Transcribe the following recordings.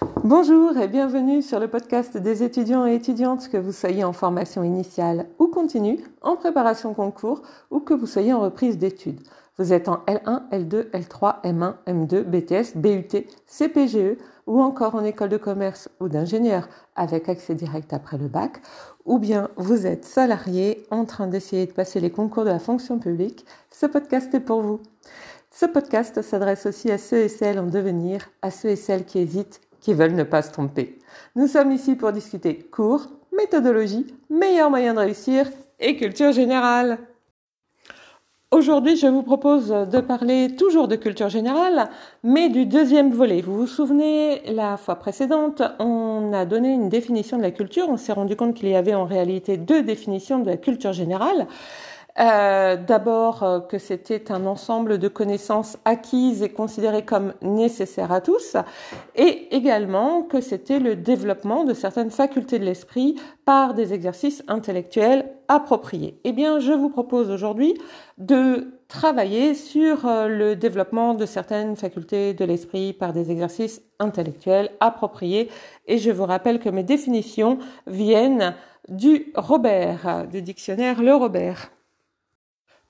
Bonjour et bienvenue sur le podcast des étudiants et étudiantes, que vous soyez en formation initiale ou continue, en préparation concours ou que vous soyez en reprise d'études. Vous êtes en L1, L2, L3, M1, M2, BTS, BUT, CPGE ou encore en école de commerce ou d'ingénieur avec accès direct après le bac, ou bien vous êtes salarié en train d'essayer de passer les concours de la fonction publique, ce podcast est pour vous. Ce podcast s'adresse aussi à ceux et celles en devenir, à ceux et celles qui hésitent, qui veulent ne pas se tromper. Nous sommes ici pour discuter cours, méthodologie, meilleurs moyens de réussir et culture générale. Aujourd'hui, je vous propose de parler toujours de culture générale, mais du deuxième volet. Vous vous souvenez, la fois précédente, on a donné une définition de la culture. On s'est rendu compte qu'il y avait en réalité deux définitions de la culture générale. Euh, D'abord euh, que c'était un ensemble de connaissances acquises et considérées comme nécessaires à tous, et également que c'était le développement de certaines facultés de l'esprit par des exercices intellectuels appropriés. Eh bien, je vous propose aujourd'hui de travailler sur euh, le développement de certaines facultés de l'esprit par des exercices intellectuels appropriés, et je vous rappelle que mes définitions viennent du Robert, du dictionnaire Le Robert.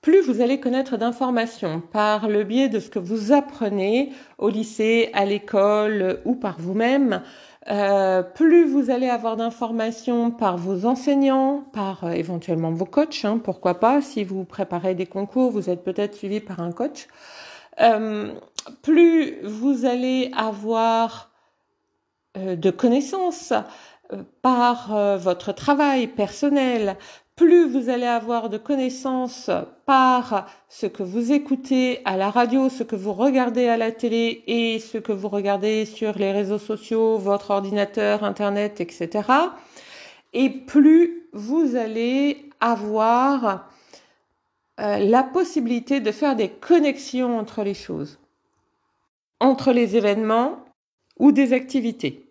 Plus vous allez connaître d'informations par le biais de ce que vous apprenez au lycée, à l'école ou par vous-même, euh, plus vous allez avoir d'informations par vos enseignants, par euh, éventuellement vos coachs, hein, pourquoi pas, si vous préparez des concours, vous êtes peut-être suivi par un coach, euh, plus vous allez avoir de connaissances par votre travail personnel, plus vous allez avoir de connaissances par ce que vous écoutez à la radio, ce que vous regardez à la télé et ce que vous regardez sur les réseaux sociaux, votre ordinateur, Internet, etc. Et plus vous allez avoir euh, la possibilité de faire des connexions entre les choses, entre les événements ou des activités.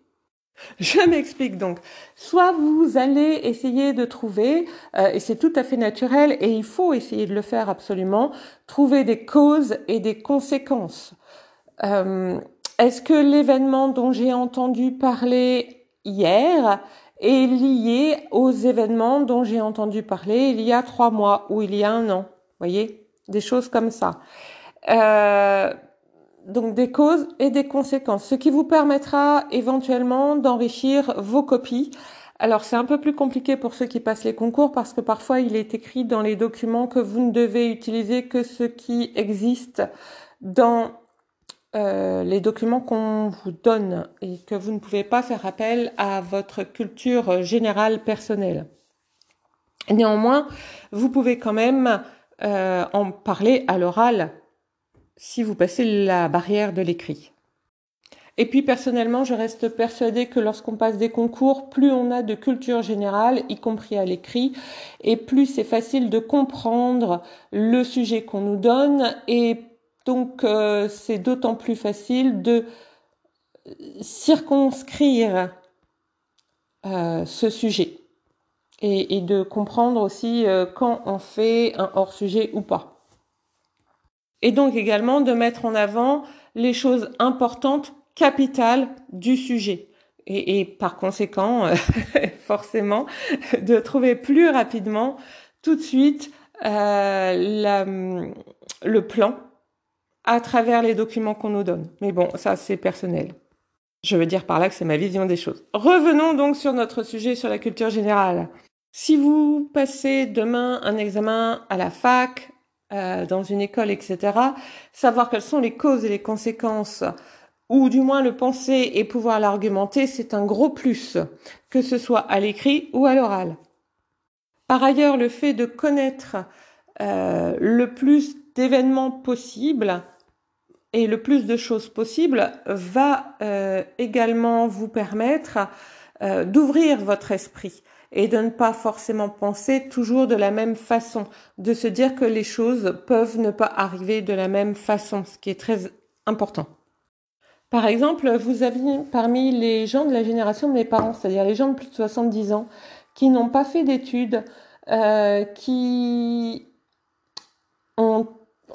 Je m'explique donc. Soit vous allez essayer de trouver, euh, et c'est tout à fait naturel, et il faut essayer de le faire absolument, trouver des causes et des conséquences. Euh, est-ce que l'événement dont j'ai entendu parler hier est lié aux événements dont j'ai entendu parler il y a trois mois ou il y a un an? Voyez, des choses comme ça. Euh, donc des causes et des conséquences, ce qui vous permettra éventuellement d'enrichir vos copies. Alors c'est un peu plus compliqué pour ceux qui passent les concours parce que parfois il est écrit dans les documents que vous ne devez utiliser que ce qui existe dans euh, les documents qu'on vous donne et que vous ne pouvez pas faire appel à votre culture générale personnelle. Néanmoins, vous pouvez quand même euh, en parler à l'oral si vous passez la barrière de l'écrit. Et puis personnellement, je reste persuadée que lorsqu'on passe des concours, plus on a de culture générale, y compris à l'écrit, et plus c'est facile de comprendre le sujet qu'on nous donne, et donc euh, c'est d'autant plus facile de circonscrire euh, ce sujet et, de comprendre aussi euh, quand on fait un hors-sujet ou pas et donc également de mettre en avant les choses importantes, capitales du sujet. Et, par conséquent, forcément, de trouver plus rapidement, tout de suite, euh, le plan à travers les documents qu'on nous donne. Mais bon, ça c'est personnel. Je veux dire par là que c'est ma vision des choses. Revenons donc sur notre sujet sur la culture générale. Si vous passez demain un examen à la fac, euh, dans une école, etc., savoir quelles sont les causes et les conséquences, ou du moins le penser et pouvoir l'argumenter, c'est un gros plus, que ce soit à l'écrit ou à l'oral. Par ailleurs, le fait de connaître euh, le plus d'événements possibles et le plus de choses possibles va euh, également vous permettre d'ouvrir votre esprit et de ne pas forcément penser toujours de la même façon, de se dire que les choses peuvent ne pas arriver de la même façon, ce qui est très important. Par exemple, vous avez parmi les gens de la génération de mes parents, c'est-à-dire les gens de plus de 70 ans, qui n'ont pas fait d'études, euh, qui ont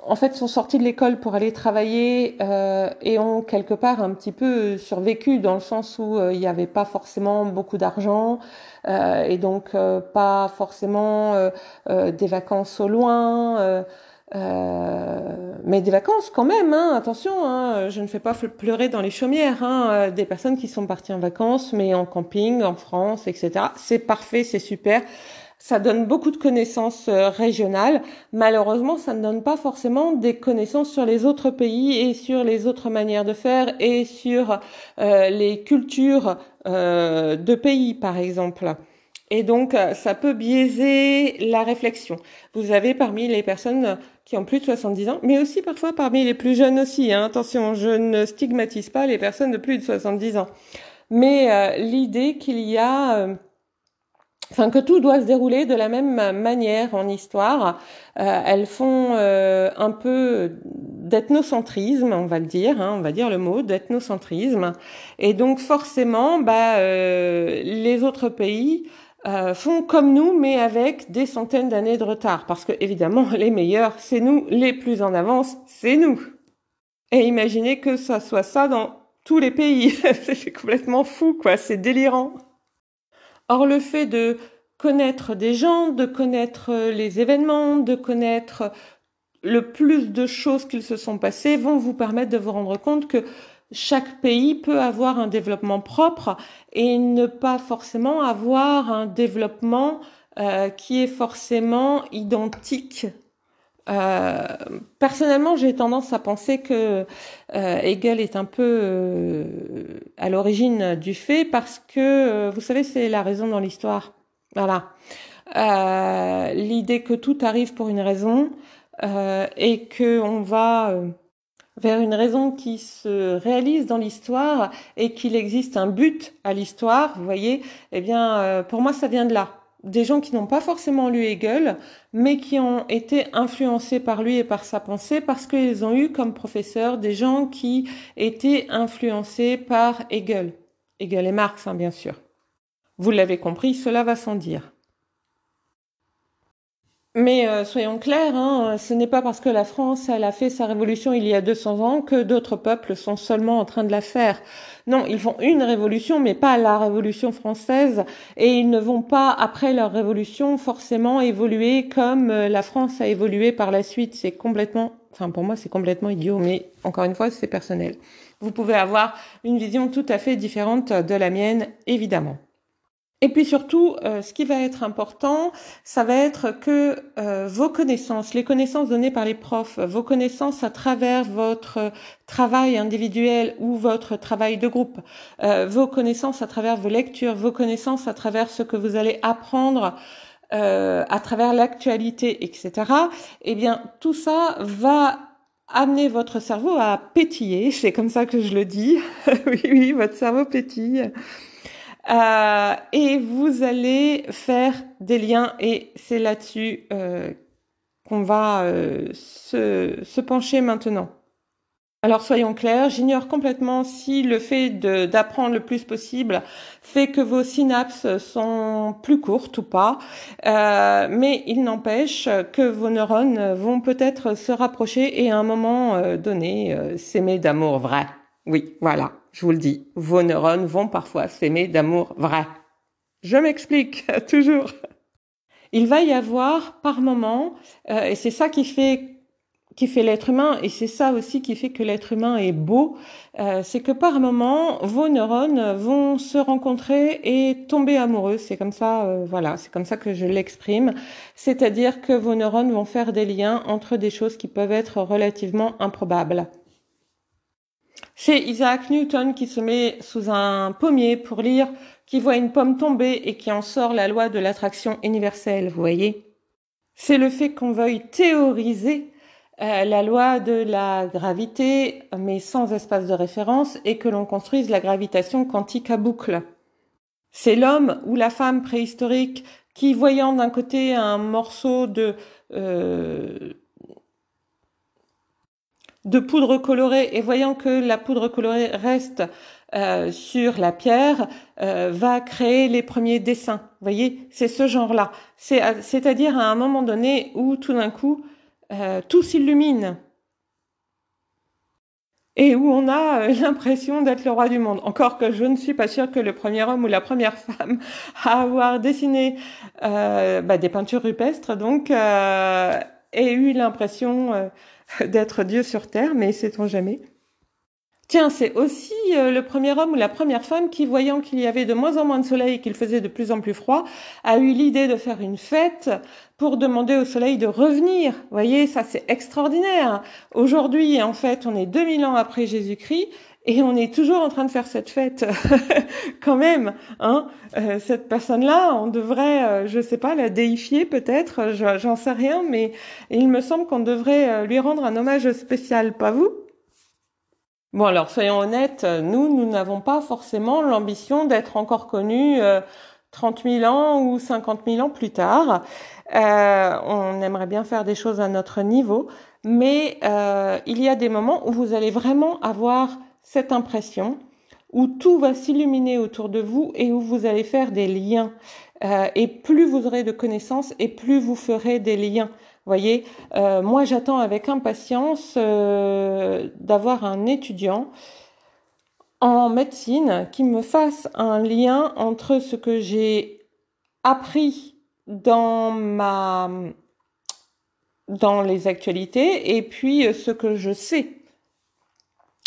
en fait, sont sortis de l'école pour aller travailler euh, et ont quelque part un petit peu survécu dans le sens où il n'y avait pas forcément beaucoup d'argent et donc pas forcément des vacances au loin. mais des vacances quand même, hein, attention, hein, je ne fais pas pleurer dans les chaumières, hein, des personnes qui sont parties en vacances, mais en camping, en France, etc. C'est parfait, c'est super ça donne beaucoup de connaissances euh, régionales. Malheureusement, ça ne donne pas forcément des connaissances sur les autres pays et sur les autres manières de faire et sur euh, les cultures euh, de pays, par exemple. Et donc, ça peut biaiser la réflexion. Vous avez parmi les personnes qui ont plus de 70 ans, mais aussi parfois parmi les plus jeunes aussi. Hein. Attention, je ne stigmatise pas les personnes de plus de 70 ans. Mais l'idée qu'il y a enfin que tout doit se dérouler de la même manière en histoire. Euh, elles font euh, un peu d'ethnocentrisme, on va le dire, hein, on va dire le mot d'ethnocentrisme. Et donc forcément, bah, euh, les autres pays font comme nous, mais avec des centaines d'années de retard, parce que évidemment les meilleurs, c'est nous, les plus en avance, c'est nous. Et imaginez que ça soit ça dans tous les pays, c'est complètement fou, quoi, c'est délirant. Or, le fait de connaître des gens, de connaître euh, les événements, de connaître le plus de choses qui se sont passées vont vous permettre de vous rendre compte que chaque pays peut avoir un développement propre et ne pas forcément avoir un développement euh, qui est forcément identique. Euh, personnellement, j'ai tendance à penser que Hegel est un peu à l'origine du fait parce que, vous savez, c'est la raison dans l'histoire. Voilà. Euh, l'idée que tout arrive pour une raison euh, et que on va euh, vers une raison qui se réalise dans l'histoire et qu'il existe un but à l'histoire, vous voyez, eh bien, euh, pour moi, ça vient de là. Des gens qui n'ont pas forcément lu Hegel, mais qui ont été influencés par lui et par sa pensée parce qu'ils ont eu comme professeurs des gens qui étaient influencés par Hegel. Hegel et Marx, hein, bien sûr. Vous l'avez compris, cela va sans dire. Mais euh, soyons clairs, hein, ce n'est pas parce que la France elle a fait sa révolution il y a 200 ans que d'autres peuples sont seulement en train de la faire. Non, ils font une révolution, mais pas la révolution française, et ils ne vont pas, après leur révolution, forcément évoluer comme euh, la France a évolué par la suite. C'est complètement, enfin pour moi c'est complètement idiot, mais encore une fois c'est personnel. Vous pouvez avoir une vision tout à fait différente de la mienne, évidemment. Et puis surtout, euh, ce qui va être important, ça va être que euh, vos connaissances, les connaissances données par les profs, vos connaissances à travers votre travail individuel ou votre travail de groupe, euh, vos connaissances à travers vos lectures, vos connaissances à travers ce que vous allez apprendre à travers l'actualité, etc. Eh bien, tout ça va amener votre cerveau à pétiller. C'est comme ça que je le dis. oui, oui, votre cerveau pétille. Euh, et vous allez faire des liens et c'est là-dessus euh, qu'on va euh, se, pencher maintenant. Alors soyons clairs, j'ignore complètement si le fait d'apprendre le plus possible fait que vos synapses sont plus courtes ou pas, mais il n'empêche que vos neurones vont peut-être se rapprocher et à un moment donné s'aimer d'amour vrai. Oui, voilà je vous le dis, vos neurones vont parfois s'aimer d'amour vrai. Je m'explique, toujours. Il va y avoir par moment, euh, et c'est ça qui fait qui fait l'être humain, et c'est ça aussi qui fait que l'être humain est beau, euh, c'est que par moment, vos neurones vont se rencontrer et tomber amoureux. C'est comme ça, euh, voilà, c'est comme ça que je l'exprime. C'est-à-dire que vos neurones vont faire des liens entre des choses qui peuvent être relativement improbables. C'est Isaac Newton qui se met sous un pommier pour lire, qui voit une pomme tomber et qui en sort la loi de l'attraction universelle, vous voyez? C'est le fait qu'on veuille théoriser euh, la loi de la gravité, mais sans espace de référence, et que l'on construise la gravitation quantique à boucle. C'est l'homme ou la femme préhistorique qui, voyant d'un côté un morceau de euh, de poudre colorée et voyant que la poudre colorée reste euh, sur la pierre, euh, va créer les premiers dessins. Vous voyez, c'est ce genre-là. C'est, c'est-à-dire à un moment donné où tout d'un coup, tout s'illumine et où on a l'impression d'être le roi du monde. Encore que je ne suis pas sûre que le premier homme ou la première femme à avoir dessiné bah, des peintures rupestres donc eu l'impression d'être Dieu sur terre, mais sait-on jamais. Tiens, c'est aussi euh, le premier homme ou la première femme qui, voyant qu'il y avait de moins en moins de soleil et qu'il faisait de plus en plus froid, a eu l'idée de faire une fête pour demander au soleil de revenir. Vous voyez, ça c'est extraordinaire. Aujourd'hui, en fait, on est 2000 ans après Jésus-Christ et on est toujours en train de faire cette fête quand même. Hein euh, cette personne-là, on devrait, euh, je sais pas, la déifier peut-être, j'en sais rien, mais il me semble qu'on devrait lui rendre un hommage spécial, pas vous? Bon, alors soyons honnêtes, nous, nous n'avons pas forcément l'ambition d'être encore connus euh, 30 000 ans ou 50 000 ans plus tard. Euh, on aimerait bien faire des choses à notre niveau, mais euh, il y a des moments où vous allez vraiment avoir cette impression où tout va s'illuminer autour de vous et où vous allez faire des liens. Euh, et plus vous aurez de connaissances et plus vous ferez des liens voyez, euh, moi j'attends avec impatience euh, d'avoir un étudiant en médecine qui me fasse un lien entre ce que j'ai appris dans ma dans les actualités et puis ce que je sais.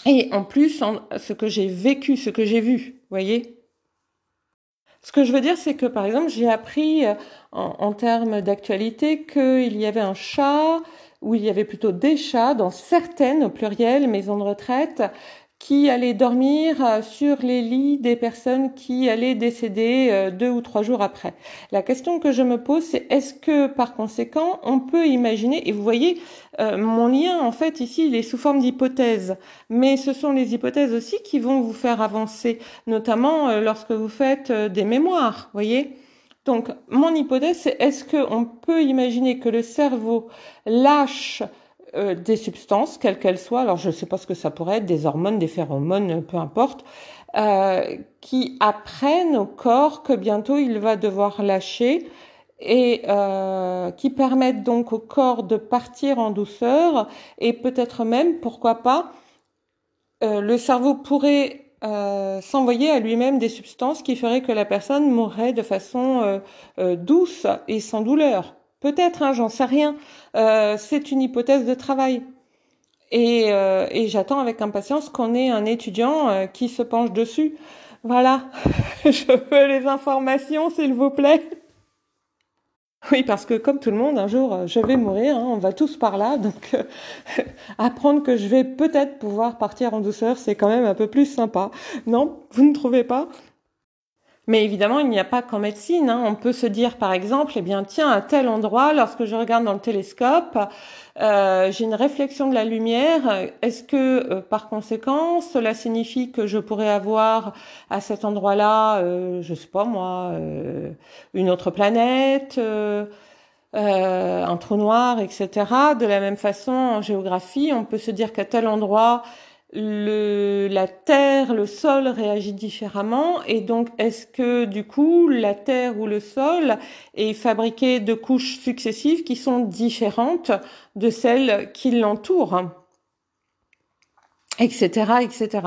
Et en plus, ce que j'ai vécu, ce que j'ai vu, voyez. Ce que je veux dire, c'est que par exemple, j'ai appris euh, en, termes d'actualité qu'il y avait un chat, ou il y avait plutôt des chats dans certaines, au pluriel, maisons de retraite, qui allaient dormir euh, sur les lits des personnes qui allaient décéder euh, deux ou trois jours après. La question que je me pose, c'est est-ce que par conséquent, on peut imaginer, et vous voyez, euh, mon lien, en fait, ici, il est sous forme d'hypothèse, mais ce sont les hypothèses aussi qui vont vous faire avancer, notamment lorsque vous faites des mémoires, voyez donc, mon hypothèse, c'est est-ce qu'on peut imaginer que le cerveau lâche euh, des substances, quelles qu'elles soient, alors je ne sais pas ce que ça pourrait être, des hormones, des phéromones, peu importe, euh, qui apprennent au corps que bientôt il va devoir lâcher et euh, qui permettent donc au corps de partir en douceur et peut-être même, pourquoi pas, le cerveau pourrait s'envoyer à lui-même des substances qui feraient que la personne mourrait de façon douce et sans douleur. Peut-être, hein, j'en sais rien. Euh, c'est une hypothèse de travail. Et, euh, et j'attends avec impatience qu'on ait un étudiant euh, qui se penche dessus. Voilà, je veux les informations, s'il vous plaît. Oui, parce que comme tout le monde, un jour, je vais mourir, hein, on va tous par là, donc apprendre que je vais peut-être pouvoir partir en douceur, c'est quand même un peu plus sympa. Non, vous ne trouvez pas? Mais évidemment, il n'y a pas qu'en médecine. Hein. On peut se dire, par exemple, eh bien, tiens, à tel endroit, lorsque je regarde dans le télescope, euh, j'ai une réflexion de la lumière. Est-ce que, euh, par conséquent, cela signifie que je pourrais avoir à cet endroit-là, euh, je sais pas moi, euh, une autre planète un trou noir, etc. De la même façon, en géographie, on peut se dire qu'à tel endroit, le, la terre, le sol réagit différemment et donc est-ce que du coup la terre ou le sol est fabriqué de couches successives qui sont différentes de celles qui l'entourent, etc., etc.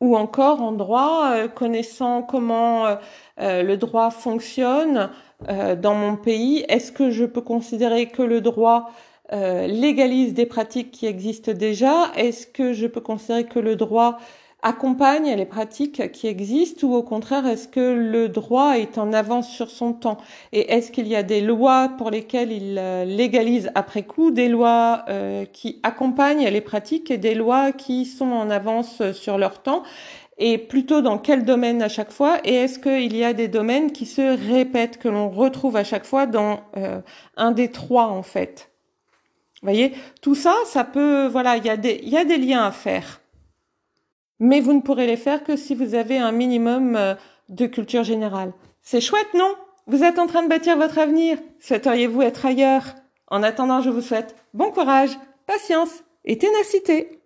Ou encore en droit, euh, connaissant comment euh, euh, le droit fonctionne dans mon pays, est-ce que je peux considérer que le droit euh, légalise des pratiques qui existent déjà. Est-ce que je peux considérer que le droit accompagne les pratiques qui existent ou au contraire est-ce que le droit est en avance sur son temps? Et est-ce qu'il y a des lois pour lesquelles il euh, légalise après coup des lois euh, qui accompagnent les pratiques et des lois qui sont en avance sur leur temps? Et plutôt dans quel domaine à chaque fois? Et est-ce qu'il y a des domaines qui se répètent que l'on retrouve à chaque fois dans un des trois en fait? Voyez, tout ça, ça peut, voilà, il y a des, y a des liens à faire. Mais vous ne pourrez les faire que si vous avez un minimum euh, de culture générale. C'est chouette, non? Vous êtes en train de bâtir votre avenir. Souhaiteriez-vous être ailleurs? En attendant, je vous souhaite bon courage, patience et ténacité.